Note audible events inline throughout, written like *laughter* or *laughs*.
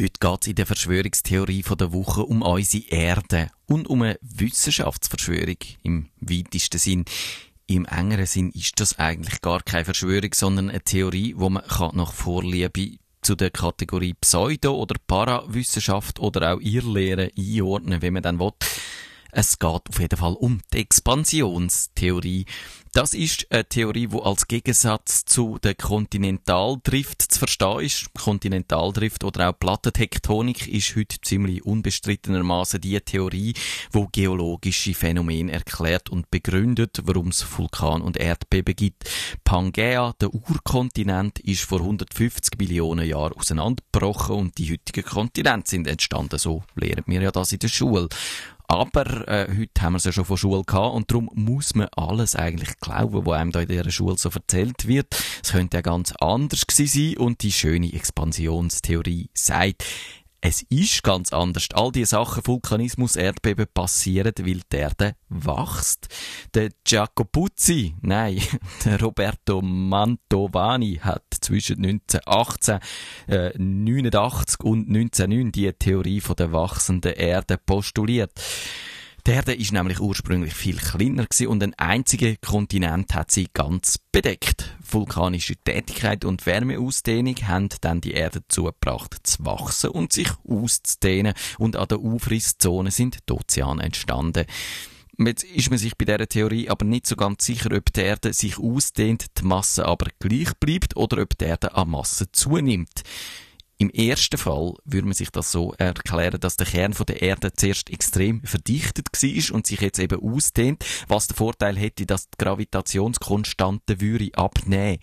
Heute geht es in der Verschwörungstheorie der Woche um unsere Erde und um eine Wissenschaftsverschwörung im weitesten Sinn. Im engeren Sinn ist das eigentlich gar keine Verschwörung, sondern eine Theorie, wo man nach Vorliebe zu der Kategorie Pseudo- oder Parawissenschaft oder auch Irrlehre einordnen, wenn man dann will. Es geht auf jeden Fall um die Expansionstheorie. Das ist eine Theorie, die als Gegensatz zu der Kontinentaldrift zu verstehen ist. Kontinentaldrift oder auch Plattentektonik ist heute ziemlich unbestrittenermaßen die Theorie, wo geologische Phänomene erklärt und begründet, warum es Vulkan und Erdbeben gibt. Pangea, der Urkontinent, ist vor 150 Millionen Jahren auseinandergebrochen und die heutigen Kontinente sind entstanden. So lernen wir ja das in der Schule. Aber äh, heute haben wir es ja schon von Schule gehabt und darum muss man alles eigentlich glauben, was einem da in dieser Schule so erzählt wird. Es könnte ja ganz anders gewesen sein und die schöne Expansionstheorie sagt, es ist ganz anders. All die Sachen, Vulkanismus, Erdbeben passieren, weil die Erde wächst. Der Giacopuzzi, nein, *laughs* der Roberto Mantovani hat zwischen 1918, äh, 89 und 1909 die Theorie von der wachsenden Erde postuliert. Die Erde ist nämlich ursprünglich viel kleiner gewesen und ein einziger Kontinent hat sie ganz bedeckt. Vulkanische Tätigkeit und Wärmeausdehnung haben dann die Erde dazu gebracht, zu wachsen und sich auszudehnen und an der Aufrisszone sind die Ozeane entstanden. Jetzt ist man sich bei dieser Theorie aber nicht so ganz sicher, ob die Erde sich ausdehnt, die Masse aber gleich bleibt oder ob die Erde an Masse zunimmt. Im ersten Fall würde man sich das so erklären, dass der Kern von der Erde zuerst extrem verdichtet war und sich jetzt eben ausdehnt, was den Vorteil hätte, dass die Gravitationskonstante würde abnehmen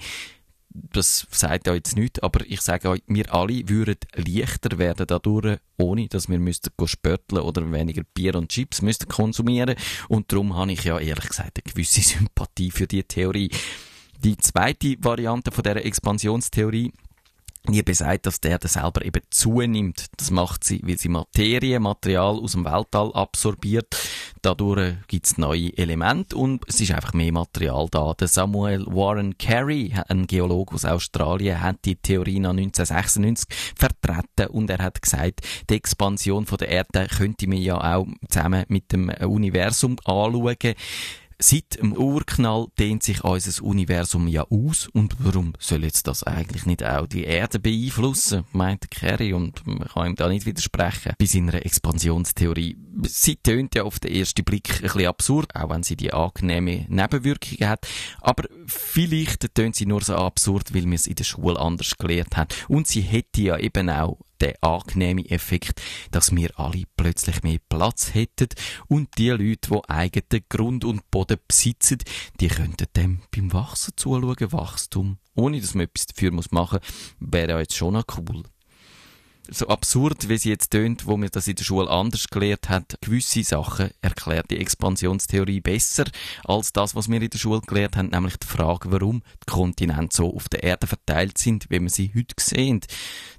das sagt ja jetzt nicht, aber ich sage euch, wir alle würden leichter werden dadurch, ohne dass wir müssten oder weniger Bier und Chips müssten konsumieren. Und darum habe ich ja ehrlich gesagt eine gewisse *laughs* Sympathie für die Theorie. Die zweite Variante von der Expansionstheorie die besagt, dass der Erde selber eben zunimmt. Das macht sie, weil sie Materie, Material aus dem Weltall absorbiert. Dadurch gibt's neue Elemente und es ist einfach mehr Material da. Der Samuel Warren Carey, ein Geologe aus Australien, hat die Theorie nach 1996 vertreten und er hat gesagt, die Expansion von der Erde könnte man ja auch zusammen mit dem Universum anschauen. Seit dem Urknall dehnt sich unser Universum ja aus. Und warum soll jetzt das eigentlich nicht auch die Erde beeinflussen, meint Kerry und man kann ihm da nicht widersprechen. Bei seiner Expansionstheorie. Sie tönt ja auf den ersten Blick ein bisschen absurd, auch wenn sie die angenehme Nebenwirkungen hat, aber vielleicht tönt sie nur so absurd, weil wir es in der Schule anders gelehrt haben. Und sie hätte ja eben auch der angenehme Effekt, dass wir alle plötzlich mehr Platz hätten. Und die Leute, die eigenen Grund und Boden besitzen, die könnten dem beim Wachsen zuschauen, Wachstum, ohne dass man etwas dafür machen muss, wäre ja jetzt schon noch cool so absurd, wie sie jetzt tönt, wo mir das in der Schule anders gelehrt hat, gewisse Sachen erklärt die Expansionstheorie besser als das, was wir in der Schule gelehrt haben, nämlich die Frage, warum die Kontinente so auf der Erde verteilt sind, wie wir sie heute sehen.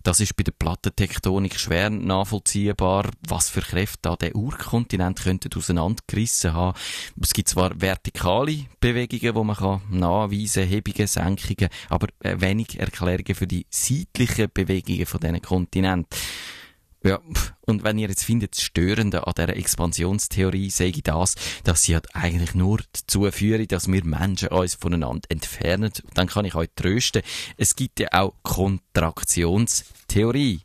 Das ist bei der Plattentektonik schwer nachvollziehbar, was für Kräfte da der Urkontinent könnten auseinandergerissen haben. Es gibt zwar vertikale Bewegungen, wo man kann nachweisen, Hebungen, Senkungen, aber äh, wenig Erklärungen für die seitlichen Bewegungen von diesen Kontinenten. Prozent. Ja, und wenn ihr jetzt findet, das Störende an dieser Expansionstheorie, sage ich das, dass sie halt eigentlich nur dazu führen, dass wir Menschen uns voneinander entfernen, dann kann ich euch trösten. Es gibt ja auch Kontraktionstheorie.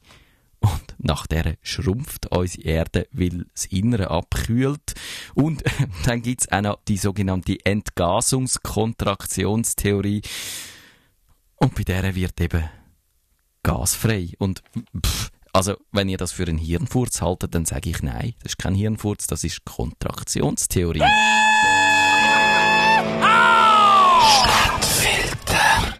Und nach der schrumpft unsere Erde, weil das Innere abkühlt. Und *laughs* dann gibt's auch noch die sogenannte Entgasungskontraktionstheorie. Und bei der wird eben gasfrei. Und pff, also, wenn ihr das für einen Hirnfurz haltet, dann sage ich nein. Das ist kein Hirnfurz, das ist Kontraktionstheorie.